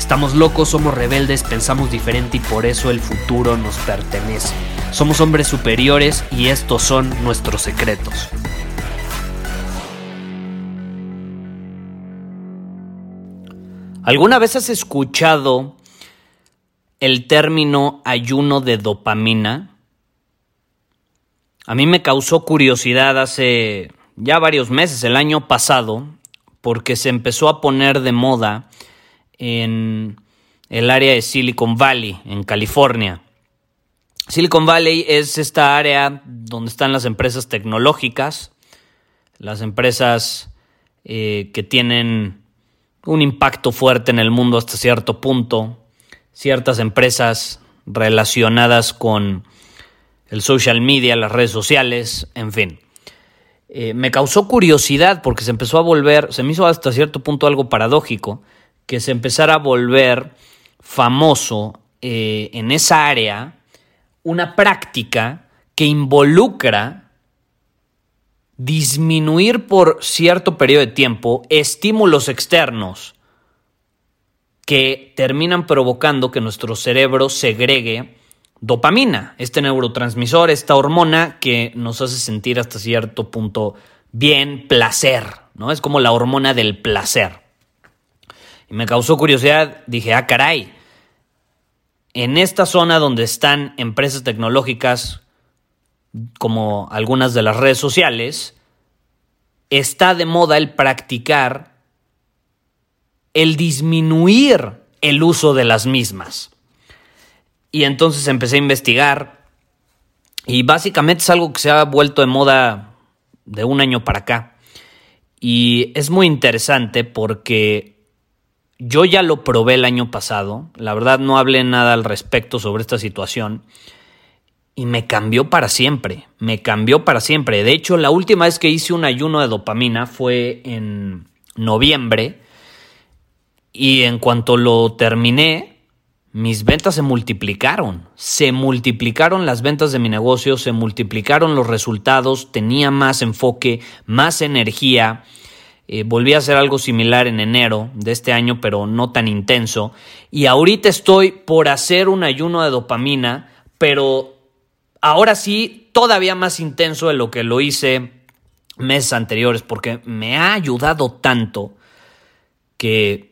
Estamos locos, somos rebeldes, pensamos diferente y por eso el futuro nos pertenece. Somos hombres superiores y estos son nuestros secretos. ¿Alguna vez has escuchado el término ayuno de dopamina a mí me causó curiosidad hace ya varios meses, el año pasado, porque se empezó a poner de moda en el área de Silicon Valley, en California. Silicon Valley es esta área donde están las empresas tecnológicas, las empresas eh, que tienen un impacto fuerte en el mundo hasta cierto punto, ciertas empresas relacionadas con el social media, las redes sociales, en fin. Eh, me causó curiosidad porque se empezó a volver, se me hizo hasta cierto punto algo paradójico, que se empezara a volver famoso eh, en esa área una práctica que involucra disminuir por cierto periodo de tiempo estímulos externos que terminan provocando que nuestro cerebro segregue dopamina, este neurotransmisor, esta hormona que nos hace sentir hasta cierto punto bien, placer, ¿no? Es como la hormona del placer. Y me causó curiosidad, dije, ah, caray, en esta zona donde están empresas tecnológicas, como algunas de las redes sociales, está de moda el practicar el disminuir el uso de las mismas. Y entonces empecé a investigar y básicamente es algo que se ha vuelto de moda de un año para acá. Y es muy interesante porque yo ya lo probé el año pasado, la verdad no hablé nada al respecto sobre esta situación y me cambió para siempre, me cambió para siempre. De hecho, la última vez que hice un ayuno de dopamina fue en noviembre y en cuanto lo terminé, mis ventas se multiplicaron. Se multiplicaron las ventas de mi negocio, se multiplicaron los resultados, tenía más enfoque, más energía. Eh, volví a hacer algo similar en enero de este año, pero no tan intenso. Y ahorita estoy por hacer un ayuno de dopamina, pero ahora sí, todavía más intenso de lo que lo hice meses anteriores, porque me ha ayudado tanto que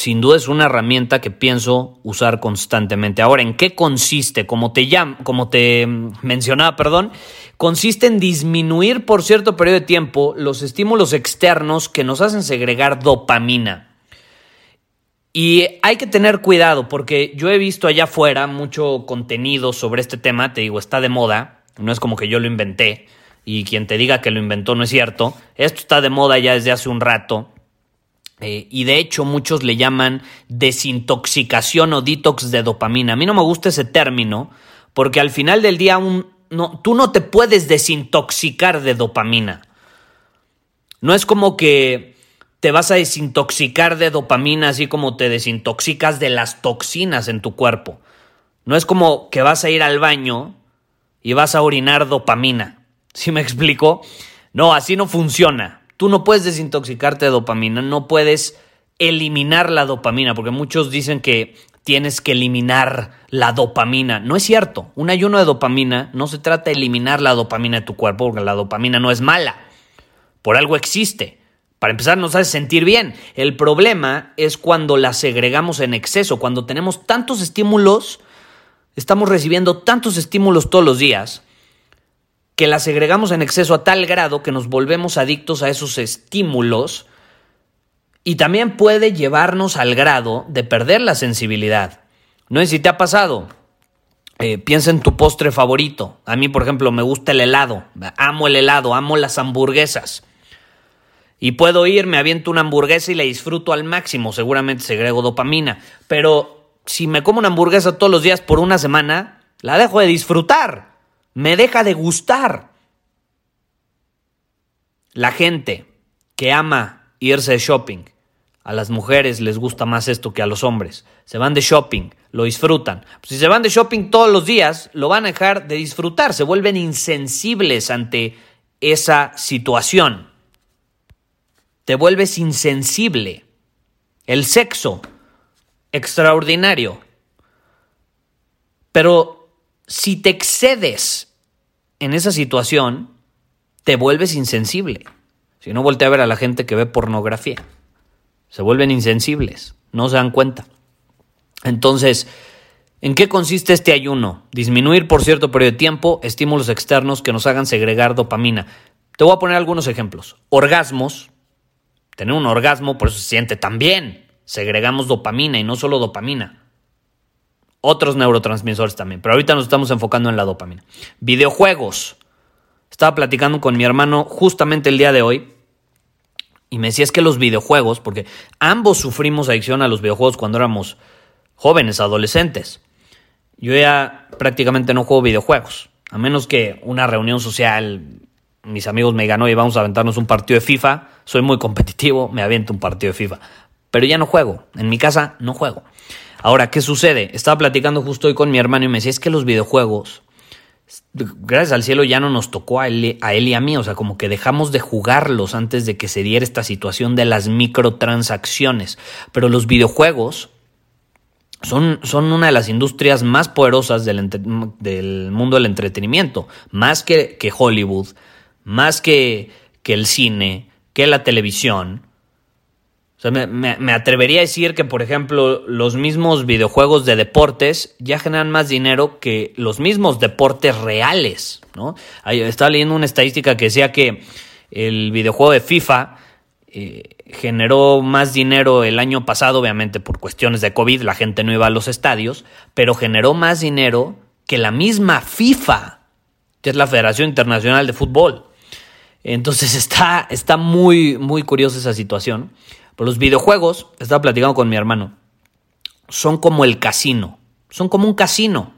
sin duda es una herramienta que pienso usar constantemente. Ahora, ¿en qué consiste? Como te, como te mencionaba, perdón, consiste en disminuir por cierto periodo de tiempo los estímulos externos que nos hacen segregar dopamina. Y hay que tener cuidado porque yo he visto allá afuera mucho contenido sobre este tema, te digo, está de moda, no es como que yo lo inventé y quien te diga que lo inventó no es cierto, esto está de moda ya desde hace un rato eh, y de hecho muchos le llaman desintoxicación o detox de dopamina. A mí no me gusta ese término porque al final del día tú no te puedes desintoxicar de dopamina. No es como que te vas a desintoxicar de dopamina así como te desintoxicas de las toxinas en tu cuerpo. No es como que vas a ir al baño y vas a orinar dopamina. ¿Sí me explico? No, así no funciona. Tú no puedes desintoxicarte de dopamina, no puedes eliminar la dopamina, porque muchos dicen que tienes que eliminar la dopamina. No es cierto. Un ayuno de dopamina no se trata de eliminar la dopamina de tu cuerpo, porque la dopamina no es mala. Por algo existe. Para empezar, nos hace sentir bien. El problema es cuando la segregamos en exceso, cuando tenemos tantos estímulos, estamos recibiendo tantos estímulos todos los días, que la segregamos en exceso a tal grado que nos volvemos adictos a esos estímulos y también puede llevarnos al grado de perder la sensibilidad. No sé si te ha pasado. Eh, piensa en tu postre favorito. A mí, por ejemplo, me gusta el helado. Amo el helado, amo las hamburguesas. Y puedo ir, me aviento una hamburguesa y la disfruto al máximo. Seguramente segrego dopamina. Pero si me como una hamburguesa todos los días por una semana, la dejo de disfrutar. Me deja de gustar. La gente que ama irse de shopping, a las mujeres les gusta más esto que a los hombres. Se van de shopping, lo disfrutan. si se van de shopping todos los días, lo van a dejar de disfrutar. Se vuelven insensibles ante esa situación. Te vuelves insensible. El sexo, extraordinario. Pero si te excedes en esa situación, te vuelves insensible. Si no, voltea a ver a la gente que ve pornografía. Se vuelven insensibles, no se dan cuenta. Entonces, ¿en qué consiste este ayuno? Disminuir por cierto periodo de tiempo estímulos externos que nos hagan segregar dopamina. Te voy a poner algunos ejemplos. Orgasmos. Tener un orgasmo, por eso se siente tan bien. Segregamos dopamina y no solo dopamina. Otros neurotransmisores también, pero ahorita nos estamos enfocando en la dopamina. Videojuegos. Estaba platicando con mi hermano justamente el día de hoy y me decía es que los videojuegos, porque ambos sufrimos adicción a los videojuegos cuando éramos jóvenes, adolescentes. Yo ya prácticamente no juego videojuegos, a menos que una reunión social, mis amigos me digan, oye, vamos a aventarnos un partido de FIFA, soy muy competitivo, me aviento un partido de FIFA, pero ya no juego, en mi casa no juego. Ahora, ¿qué sucede? Estaba platicando justo hoy con mi hermano y me decía, es que los videojuegos gracias al cielo ya no nos tocó a él, a él, y a mí, o sea, como que dejamos de jugarlos antes de que se diera esta situación de las microtransacciones. Pero los videojuegos son, son una de las industrias más poderosas del, mundo del entretenimiento, más que, que Hollywood, más que, que el cine, que la televisión. O sea, me, atrevería a decir que, por ejemplo, los mismos videojuegos de deportes ya generan más dinero que los mismos deportes reales, ¿no? estaba leyendo una estadística que decía que el videojuego de FIFA eh, generó más dinero el año pasado, obviamente por cuestiones de COVID, la gente no iba a los estadios, pero generó más dinero que la misma FIFA, que es la Federación Internacional de Fútbol. Entonces está, está muy, muy curiosa esa situación los videojuegos, estaba platicando con mi hermano, son como el casino, son como un casino.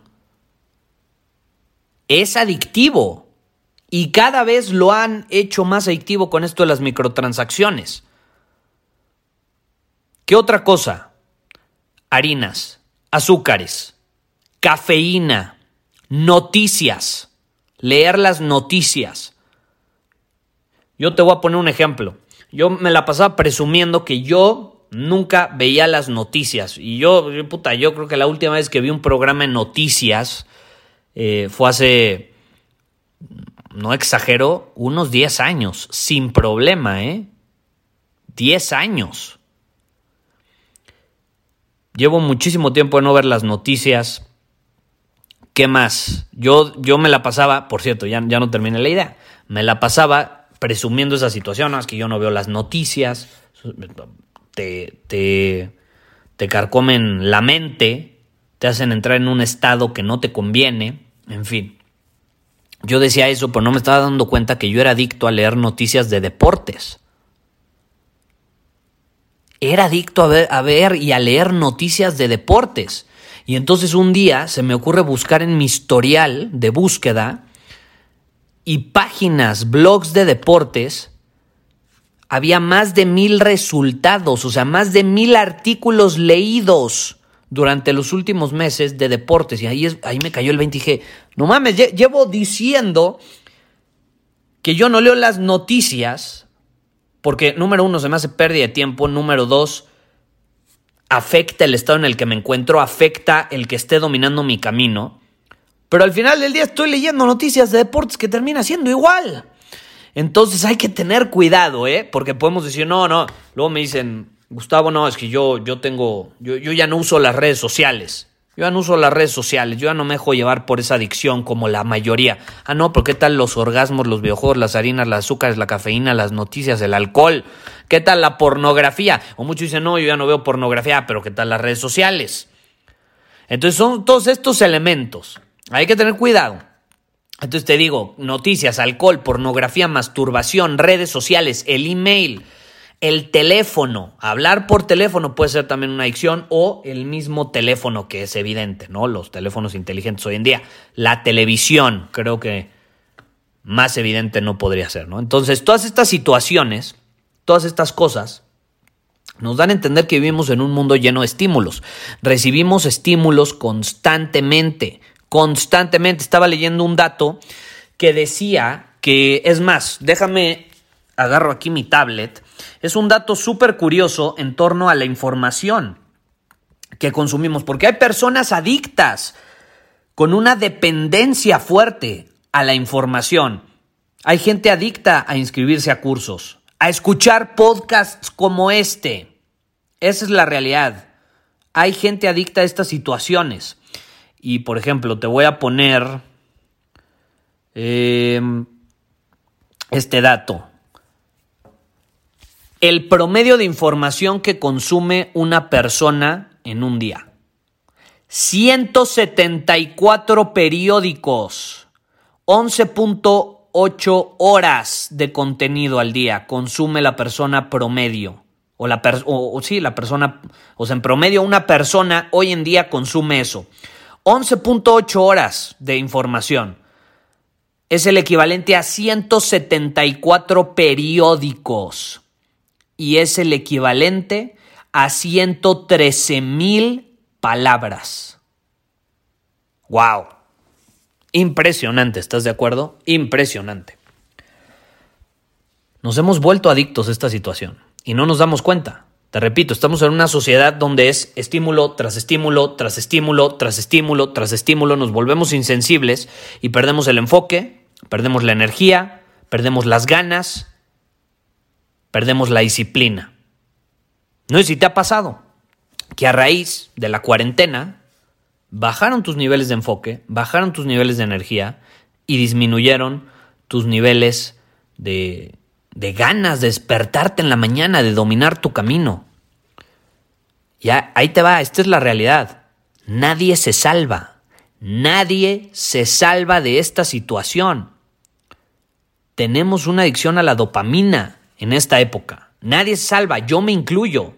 Es adictivo y cada vez lo han hecho más adictivo con esto de las microtransacciones. ¿Qué otra cosa? Harinas, azúcares, cafeína, noticias, leer las noticias. Yo te voy a poner un ejemplo. Yo me la pasaba presumiendo que yo nunca veía las noticias. Y yo, puta, yo creo que la última vez que vi un programa de noticias eh, fue hace, no exagero, unos 10 años, sin problema, ¿eh? 10 años. Llevo muchísimo tiempo de no ver las noticias. ¿Qué más? Yo, yo me la pasaba, por cierto, ya, ya no terminé la idea, me la pasaba presumiendo esa situación, es que yo no veo las noticias, te, te, te carcomen la mente, te hacen entrar en un estado que no te conviene, en fin. Yo decía eso, pero no me estaba dando cuenta que yo era adicto a leer noticias de deportes. Era adicto a ver, a ver y a leer noticias de deportes. Y entonces un día se me ocurre buscar en mi historial de búsqueda y páginas, blogs de deportes, había más de mil resultados, o sea, más de mil artículos leídos durante los últimos meses de deportes. Y ahí, es, ahí me cayó el 20 y dije, no mames, llevo diciendo que yo no leo las noticias porque, número uno, se me hace pérdida de tiempo, número dos, afecta el estado en el que me encuentro, afecta el que esté dominando mi camino. Pero al final del día estoy leyendo noticias de deportes que termina siendo igual. Entonces hay que tener cuidado, ¿eh? Porque podemos decir, no, no. Luego me dicen, Gustavo, no, es que yo, yo tengo, yo, yo ya no uso las redes sociales. Yo ya no uso las redes sociales, yo ya no me dejo llevar por esa adicción como la mayoría. Ah, no, pero ¿qué tal los orgasmos, los videojuegos, las harinas, las azúcares, la cafeína, las noticias, el alcohol? ¿Qué tal la pornografía? O muchos dicen, no, yo ya no veo pornografía, pero ¿qué tal las redes sociales? Entonces son todos estos elementos. Hay que tener cuidado. Entonces te digo, noticias, alcohol, pornografía, masturbación, redes sociales, el email, el teléfono. Hablar por teléfono puede ser también una adicción o el mismo teléfono que es evidente, ¿no? Los teléfonos inteligentes hoy en día. La televisión, creo que más evidente no podría ser, ¿no? Entonces, todas estas situaciones, todas estas cosas, nos dan a entender que vivimos en un mundo lleno de estímulos. Recibimos estímulos constantemente constantemente. Estaba leyendo un dato que decía que, es más, déjame, agarro aquí mi tablet, es un dato súper curioso en torno a la información que consumimos, porque hay personas adictas con una dependencia fuerte a la información. Hay gente adicta a inscribirse a cursos, a escuchar podcasts como este. Esa es la realidad. Hay gente adicta a estas situaciones. Y por ejemplo, te voy a poner em, este dato. El promedio de información que consume una persona en un día. 174 periódicos, 11.8 horas de contenido al día consume la persona promedio. O, la o, sí, la persona, o sea, en promedio una persona hoy en día consume eso. 11.8 horas de información. Es el equivalente a 174 periódicos. Y es el equivalente a 113 mil palabras. ¡Wow! Impresionante, ¿estás de acuerdo? Impresionante. Nos hemos vuelto adictos a esta situación y no nos damos cuenta. Te repito, estamos en una sociedad donde es estímulo tras estímulo, tras estímulo, tras estímulo, tras estímulo, nos volvemos insensibles y perdemos el enfoque, perdemos la energía, perdemos las ganas, perdemos la disciplina. No sé si te ha pasado que a raíz de la cuarentena bajaron tus niveles de enfoque, bajaron tus niveles de energía y disminuyeron tus niveles de de ganas de despertarte en la mañana, de dominar tu camino. Ya, ahí te va, esta es la realidad. Nadie se salva. Nadie se salva de esta situación. Tenemos una adicción a la dopamina en esta época. Nadie se salva, yo me incluyo.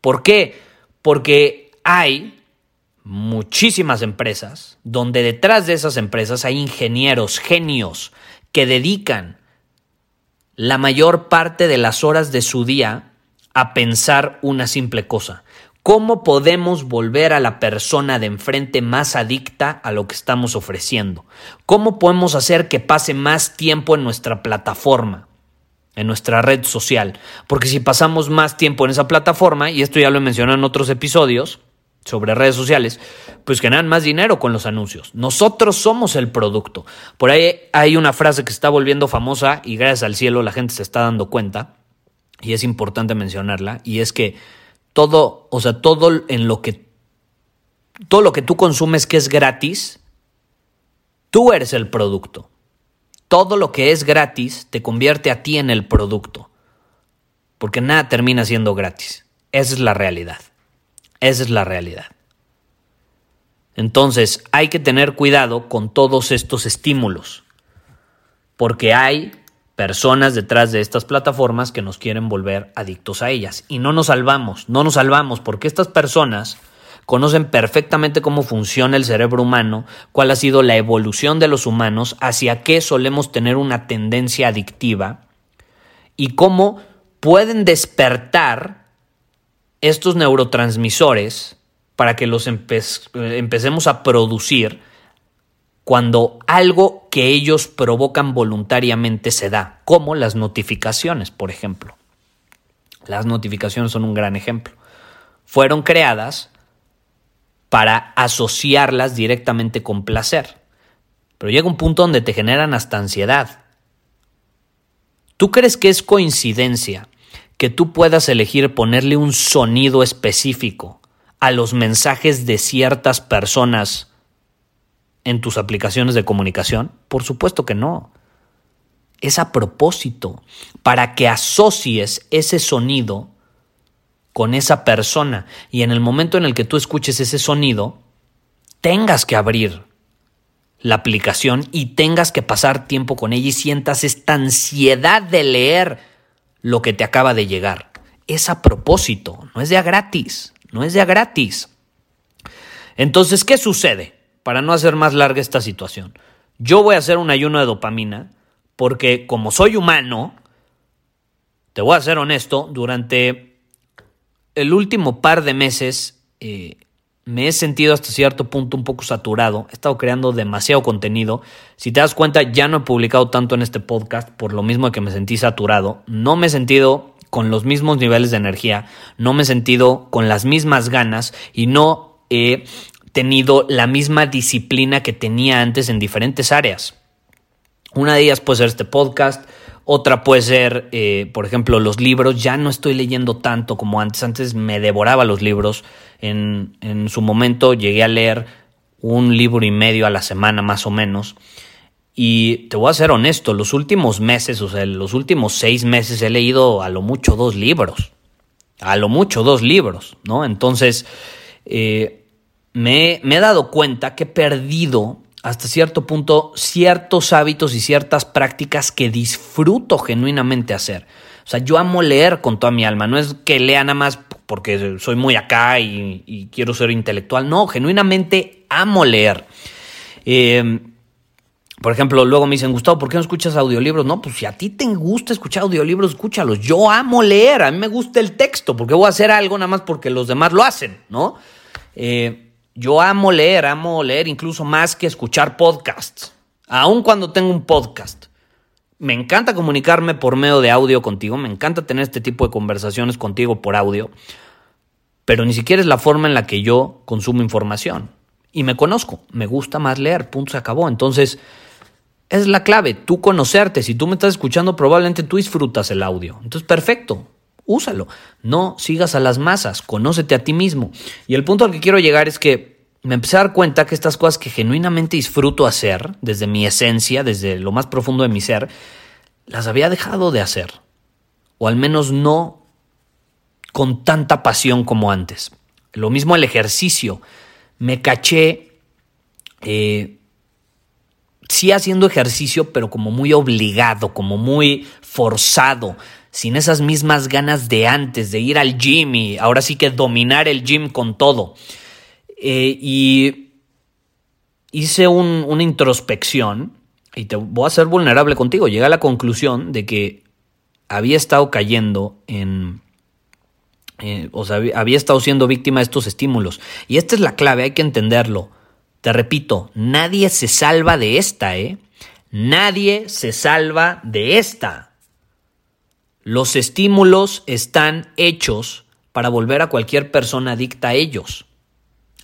¿Por qué? Porque hay muchísimas empresas donde detrás de esas empresas hay ingenieros, genios, que dedican la mayor parte de las horas de su día a pensar una simple cosa. ¿Cómo podemos volver a la persona de enfrente más adicta a lo que estamos ofreciendo? ¿Cómo podemos hacer que pase más tiempo en nuestra plataforma, en nuestra red social? Porque si pasamos más tiempo en esa plataforma, y esto ya lo he mencionado en otros episodios, sobre redes sociales, pues generan más dinero con los anuncios. Nosotros somos el producto. Por ahí hay una frase que está volviendo famosa y gracias al cielo la gente se está dando cuenta y es importante mencionarla y es que todo, o sea, todo en lo que todo lo que tú consumes que es gratis, tú eres el producto. Todo lo que es gratis te convierte a ti en el producto. Porque nada termina siendo gratis. Esa es la realidad. Esa es la realidad. Entonces hay que tener cuidado con todos estos estímulos, porque hay personas detrás de estas plataformas que nos quieren volver adictos a ellas. Y no nos salvamos, no nos salvamos, porque estas personas conocen perfectamente cómo funciona el cerebro humano, cuál ha sido la evolución de los humanos, hacia qué solemos tener una tendencia adictiva y cómo pueden despertar estos neurotransmisores para que los empecemos a producir cuando algo que ellos provocan voluntariamente se da, como las notificaciones, por ejemplo. Las notificaciones son un gran ejemplo. Fueron creadas para asociarlas directamente con placer. Pero llega un punto donde te generan hasta ansiedad. ¿Tú crees que es coincidencia que tú puedas elegir ponerle un sonido específico a los mensajes de ciertas personas en tus aplicaciones de comunicación? Por supuesto que no. Es a propósito, para que asocies ese sonido con esa persona y en el momento en el que tú escuches ese sonido, tengas que abrir la aplicación y tengas que pasar tiempo con ella y sientas esta ansiedad de leer lo que te acaba de llegar. Es a propósito, no es de a gratis, no es de a gratis. Entonces, ¿qué sucede? Para no hacer más larga esta situación. Yo voy a hacer un ayuno de dopamina porque como soy humano, te voy a ser honesto, durante el último par de meses eh, me he sentido hasta cierto punto un poco saturado, he estado creando demasiado contenido. Si te das cuenta, ya no he publicado tanto en este podcast por lo mismo que me sentí saturado. No me he sentido con los mismos niveles de energía, no me he sentido con las mismas ganas y no he tenido la misma disciplina que tenía antes en diferentes áreas. Una de ellas puede ser este podcast, otra puede ser, eh, por ejemplo, los libros. Ya no estoy leyendo tanto como antes. Antes me devoraba los libros. En, en su momento llegué a leer un libro y medio a la semana más o menos. Y te voy a ser honesto, los últimos meses, o sea, los últimos seis meses he leído a lo mucho dos libros. A lo mucho dos libros, ¿no? Entonces, eh, me, me he dado cuenta que he perdido hasta cierto punto ciertos hábitos y ciertas prácticas que disfruto genuinamente hacer. O sea, yo amo leer con toda mi alma. No es que lea nada más porque soy muy acá y, quiero ser intelectual. No, genuinamente amo leer. Em, por ejemplo, luego me dicen, Gustavo, ¿por qué no escuchas audiolibros? No, pues si a ti te gusta escuchar audiolibros, escúchalos. Yo amo leer, a mí me gusta el texto, porque voy a hacer algo nada más porque los demás lo hacen, ¿no? Eh, yo amo leer, amo leer incluso más que escuchar podcasts, aun cuando tengo un podcast. Me encanta comunicarme por medio de audio contigo, me encanta tener este tipo de conversaciones contigo por audio, pero ni siquiera es la forma en la que yo consumo información. Y me conozco, me gusta más leer, punto, se acabó. Entonces, es la clave, tú conocerte. Si tú me estás escuchando, probablemente tú disfrutas el audio. Entonces, perfecto, úsalo. No sigas a las masas, conócete a ti mismo. Y el punto al que quiero llegar es que me empecé a dar cuenta que estas cosas que genuinamente disfruto hacer, desde mi esencia, desde lo más profundo de mi ser, las había dejado de hacer. O al menos no con tanta pasión como antes. Lo mismo el ejercicio. Me caché, eh, sí haciendo ejercicio, pero como muy obligado, como muy forzado sin esas mismas ganas de antes, de ir al gym y ahora sí que dominar el gym con todo. Eh, y hice una introspección y te voy a ser vulnerable contigo. Llegué a la conclusión de que había estado cayendo en... Eh, o sea, había estado siendo víctima de estos estímulos. Y esta es la clave, hay que entenderlo. Te repito, nadie se salva de esta, ¿eh? Nadie se salva de esta. Los estímulos están hechos para volver a cualquier persona adicta a ellos.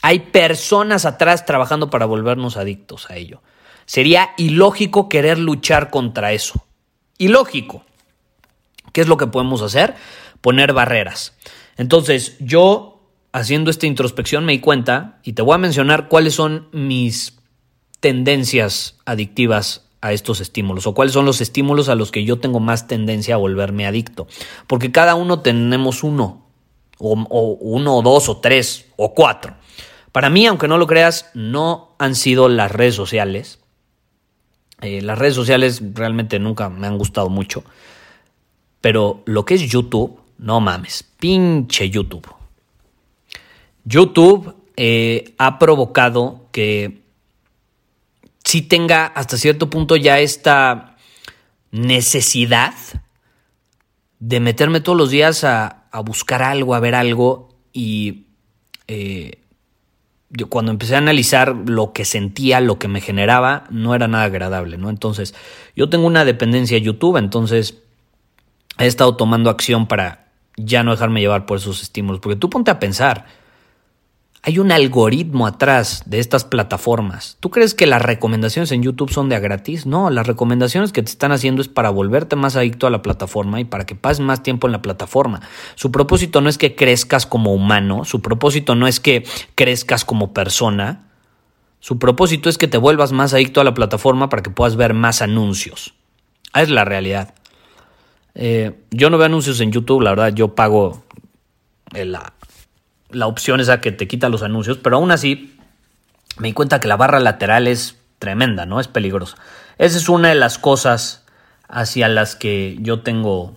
Hay personas atrás trabajando para volvernos adictos a ello. Sería ilógico querer luchar contra eso. Ilógico. ¿Qué es lo que podemos hacer? Poner barreras. Entonces, yo haciendo esta introspección me di cuenta y te voy a mencionar cuáles son mis tendencias adictivas a estos estímulos o cuáles son los estímulos a los que yo tengo más tendencia a volverme adicto. Porque cada uno tenemos uno, o, uno, o dos, o tres, o cuatro. Para mí, aunque no lo creas, no han sido las redes sociales. Eh, las redes sociales realmente nunca me han gustado mucho. Pero lo que es YouTube, no mames, pinche YouTube. YouTube eh, ha provocado que sí tenga hasta cierto punto ya esta necesidad de meterme todos los días a, buscar algo, a ver algo y eh, yo cuando empecé a analizar lo que sentía, lo que me generaba, no era nada agradable, ¿no? Entonces, yo tengo una dependencia a YouTube, entonces he estado tomando acción para ya no dejarme llevar por esos estímulos, porque tú ponte a pensar, hay un algoritmo atrás de estas plataformas. ¿Tú crees que las recomendaciones en YouTube son de a gratis? No, las recomendaciones que te están haciendo es para volverte más adicto a la plataforma y para que pases más tiempo en la plataforma. Su propósito no es que crezcas como humano, su propósito no es que crezcas como persona, su propósito es que te vuelvas más adicto a la plataforma para que puedas ver más anuncios. Es la realidad. Eh, yo no veo anuncios en YouTube, la verdad, yo pago la la opción esa que te quita los anuncios, pero aún así me di cuenta que la barra lateral es tremenda, ¿no? Es peligrosa. Esa es una de las cosas hacia las que yo tengo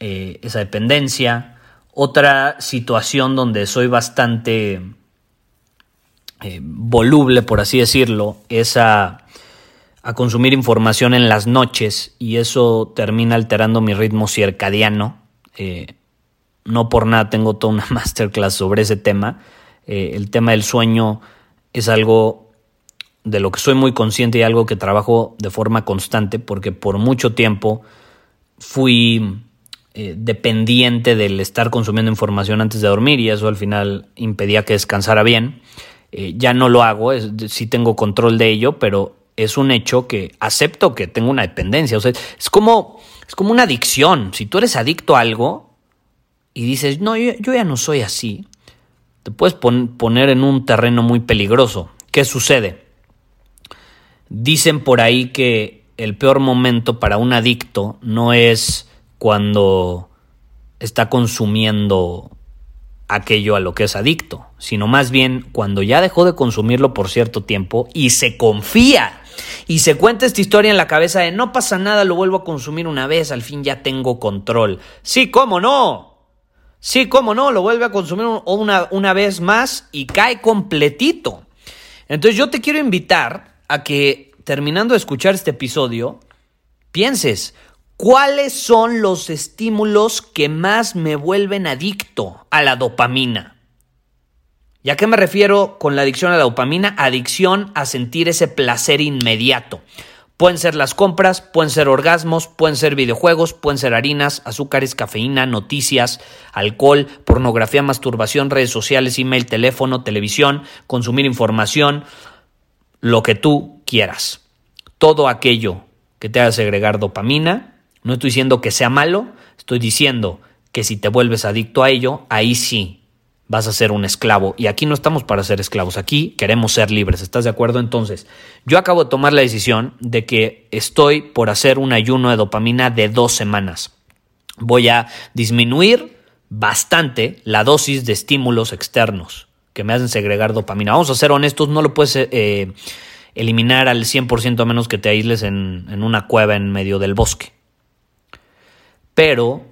eh, esa dependencia. Otra situación donde soy bastante eh, voluble, por así decirlo, es a, consumir información en las noches y eso termina alterando mi ritmo circadiano. Eh, no por nada tengo toda una masterclass sobre ese tema. el tema del sueño es algo de lo que soy muy consciente y algo que trabajo de forma constante porque por mucho tiempo fui eh, dependiente del estar consumiendo información antes de dormir y eso al final impedía que descansara bien. Eh, ya no lo hago, sí tengo control de ello, pero es un hecho que acepto que tengo una dependencia. O sea, es como, es como una adicción. Si tú eres adicto a algo y dices, no, yo, ya no soy así, te puedes poner en un terreno muy peligroso. ¿Qué sucede? Dicen por ahí que el peor momento para un adicto no es cuando está consumiendo aquello a lo que es adicto, sino más bien cuando ya dejó de consumirlo por cierto tiempo y se confía y se cuenta esta historia en la cabeza de no pasa nada, lo vuelvo a consumir una vez, al fin ya tengo control. Sí, cómo no. Sí, cómo no, lo vuelve a consumir una, una vez más y cae completito. Entonces yo te quiero invitar a que terminando de escuchar este episodio, pienses, ¿cuáles son los estímulos que más me vuelven adicto a la dopamina? ¿Y a qué me refiero con la adicción a la dopamina? Adicción a sentir ese placer inmediato. Pueden ser las compras, pueden ser orgasmos, pueden ser videojuegos, pueden ser harinas, azúcares, cafeína, noticias, alcohol, pornografía, masturbación, redes sociales, email, teléfono, televisión, consumir información, lo que tú quieras. Todo aquello que te haga segregar dopamina, no estoy diciendo que sea malo, estoy diciendo que si te vuelves adicto a ello, ahí sí vas a ser un esclavo. Y aquí no estamos para ser esclavos, aquí queremos ser libres. ¿Estás de acuerdo? Entonces, yo acabo de tomar la decisión de que estoy por hacer un ayuno de dopamina de dos semanas. Voy a disminuir bastante la dosis de estímulos externos que me hacen segregar dopamina. Vamos a ser honestos, no lo puedes eh, eliminar al 100% a menos que te aísles en, en una cueva en medio del bosque. Pero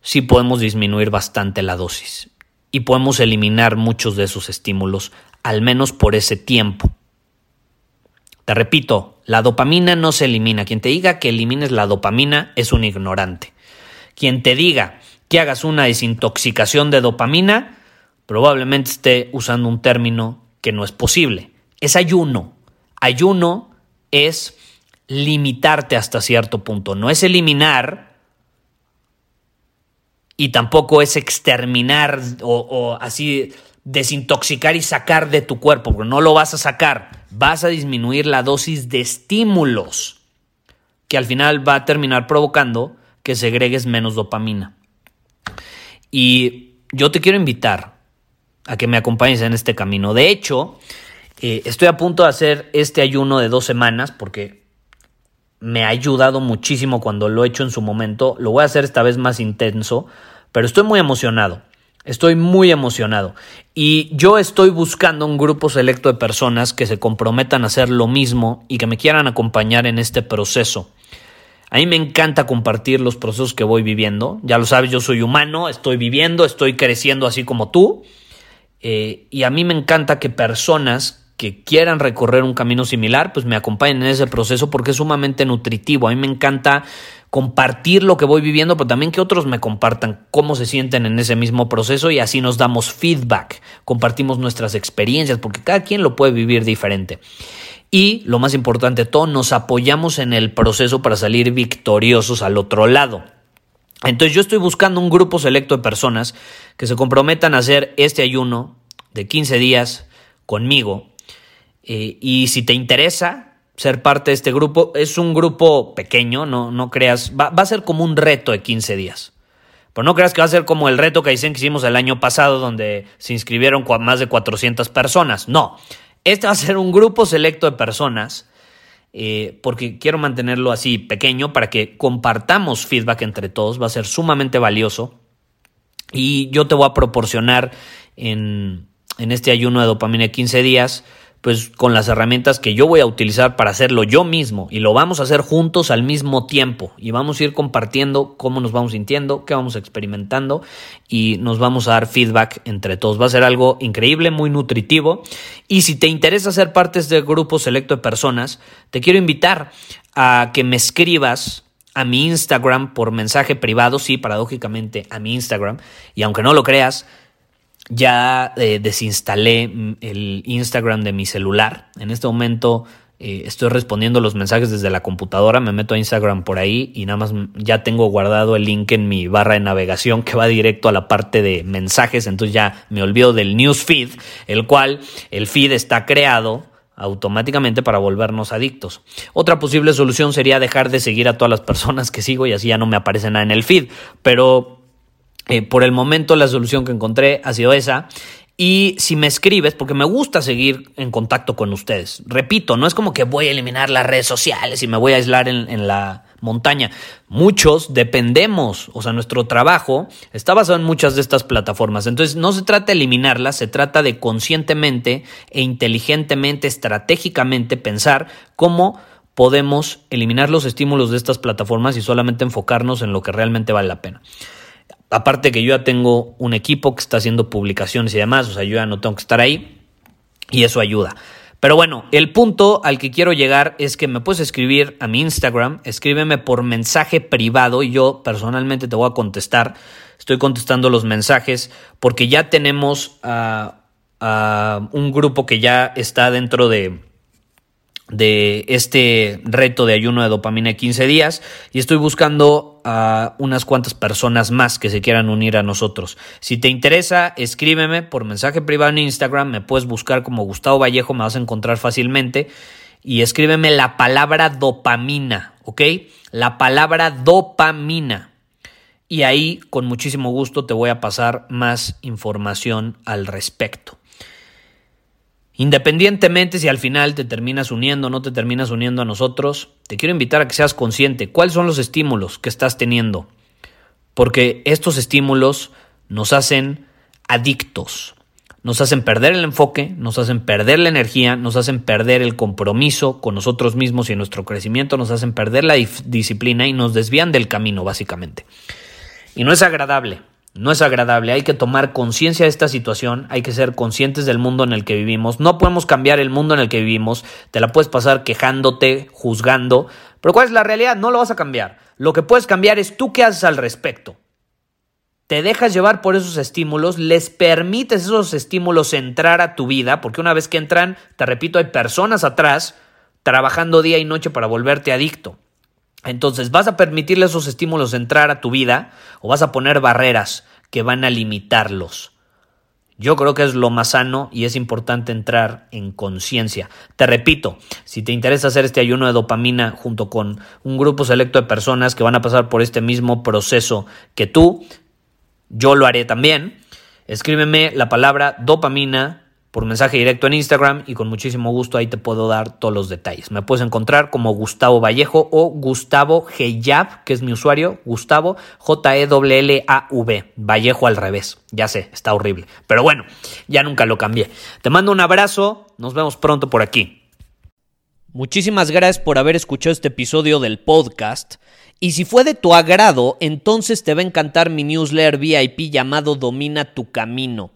sí podemos disminuir bastante la dosis y podemos eliminar muchos de esos estímulos, al menos por ese tiempo. Te repito, la dopamina no se elimina. Quien te diga que elimines la dopamina es un ignorante. Quien te diga que hagas una desintoxicación de dopamina probablemente esté usando un término que no es posible. Es ayuno. Ayuno es limitarte hasta cierto punto. No es eliminar y tampoco es exterminar o, así desintoxicar y sacar de tu cuerpo, no lo vas a sacar. Vas a disminuir la dosis de estímulos que al final va a terminar provocando que segregues menos dopamina. Y yo te quiero invitar a que me acompañes en este camino. De hecho, eh, estoy a punto de hacer este ayuno de dos semanas porque me ha ayudado muchísimo cuando lo he hecho en su momento. Lo voy a hacer esta vez más intenso, pero estoy muy emocionado. Estoy muy emocionado. Y yo estoy buscando un grupo selecto de personas que se comprometan a hacer lo mismo y que me quieran acompañar en este proceso. A mí me encanta compartir los procesos que voy viviendo. Ya lo sabes, yo soy humano, estoy viviendo, estoy creciendo así como tú. Eh, y a mí me encanta que personas que quieran recorrer un camino similar, pues me acompañen en ese proceso porque es sumamente nutritivo. A mí me encanta compartir lo que voy viviendo, pero también que otros me compartan cómo se sienten en ese mismo proceso y así nos damos feedback, compartimos nuestras experiencias, porque cada quien lo puede vivir diferente. Y lo más importante, todos nos apoyamos en el proceso para salir victoriosos al otro lado. Entonces yo estoy buscando un grupo selecto de personas que se comprometan a hacer este ayuno de 15 días conmigo. Eh, y si te interesa ser parte de este grupo, es un grupo pequeño, no, no creas, va, a ser como un reto de 15 días. Pero no creas que va a ser como el reto que dicen que hicimos el año pasado, donde se inscribieron más de 400 personas. No, este va a ser un grupo selecto de personas eh, porque quiero mantenerlo así pequeño para que compartamos feedback entre todos, va a ser sumamente valioso y yo te voy a proporcionar en, este ayuno de dopamina de 15 días pues con las herramientas que yo voy a utilizar para hacerlo yo mismo y lo vamos a hacer juntos al mismo tiempo y vamos a ir compartiendo cómo nos vamos sintiendo, qué vamos experimentando y nos vamos a dar feedback entre todos. Va a ser algo increíble, muy nutritivo y si te interesa ser parte de este grupo selecto de personas, te quiero invitar a que me escribas a mi Instagram por mensaje privado, sí, paradójicamente a mi Instagram, y aunque no lo creas, ya eh, desinstalé el Instagram de mi celular. En este momento eh, estoy respondiendo los mensajes desde la computadora, me meto a Instagram por ahí y nada más ya tengo guardado el link en mi barra de navegación que va directo a la parte de mensajes, entonces ya me olvido del newsfeed, el cual el feed está creado automáticamente para volvernos adictos. Otra posible solución sería dejar de seguir a todas las personas que sigo y así ya no me aparece nada en el feed, pero eh, por el momento la solución que encontré ha sido esa. Y si me escribes, porque me gusta seguir en contacto con ustedes, repito, no es como que voy a eliminar las redes sociales y me voy a aislar en la montaña. Muchos dependemos, o sea, nuestro trabajo está basado en muchas de estas plataformas. Entonces, no se trata de eliminarlas, se trata de conscientemente e inteligentemente, estratégicamente pensar cómo podemos eliminar los estímulos de estas plataformas y solamente enfocarnos en lo que realmente vale la pena. Aparte que yo ya tengo un equipo que está haciendo publicaciones y demás, o sea, yo ya no tengo que estar ahí y eso ayuda. Pero bueno, el punto al que quiero llegar es que me puedes escribir a mi Instagram, escríbeme por mensaje privado y yo personalmente te voy a contestar. Estoy contestando los mensajes porque ya tenemos a, un grupo que ya está dentro de, de este reto de ayuno de dopamina de 15 días y estoy buscando a unas cuantas personas más que se quieran unir a nosotros. Si te interesa, escríbeme por mensaje privado en Instagram, me puedes buscar como Gustavo Vallejo, me vas a encontrar fácilmente y escríbeme la palabra dopamina, ¿ok? La palabra dopamina. Y ahí con muchísimo gusto te voy a pasar más información al respecto. Independientemente si al final te terminas uniendo o no te terminas uniendo a nosotros, te quiero invitar a que seas consciente cuáles son los estímulos que estás teniendo. Porque estos estímulos nos hacen adictos, nos hacen perder el enfoque, nos hacen perder la energía, nos hacen perder el compromiso con nosotros mismos y nuestro crecimiento, nos hacen perder la disciplina y nos desvían del camino, básicamente. Y no es agradable. No es agradable, hay que tomar conciencia de esta situación, hay que ser conscientes del mundo en el que vivimos. No podemos cambiar el mundo en el que vivimos, te la puedes pasar quejándote, juzgando, pero ¿cuál es la realidad? No lo vas a cambiar. Lo que puedes cambiar es tú qué haces al respecto. Te dejas llevar por esos estímulos, les permites esos estímulos entrar a tu vida, porque una vez que entran, te repito, hay personas atrás trabajando día y noche para volverte adicto. Entonces, ¿vas a permitirle esos estímulos entrar a tu vida o vas a poner barreras que van a limitarlos? Yo creo que es lo más sano y es importante entrar en conciencia. Te repito, si te interesa hacer este ayuno de dopamina junto con un grupo selecto de personas que van a pasar por este mismo proceso que tú, yo lo haré también. Escríbeme la palabra dopamina por mensaje directo en Instagram y con muchísimo gusto ahí te puedo dar todos los detalles. Me puedes encontrar como Gustavo Vallejo o Gustavo Geyab, que es mi usuario, Gustavo J-E-L-L-A-V, Vallejo al revés. Ya sé, está horrible. Pero bueno, ya nunca lo cambié. Te mando un abrazo, nos vemos pronto por aquí. Muchísimas gracias por haber escuchado este episodio del podcast. Y si fue de tu agrado, entonces te va a encantar mi newsletter VIP llamado Domina tu Camino.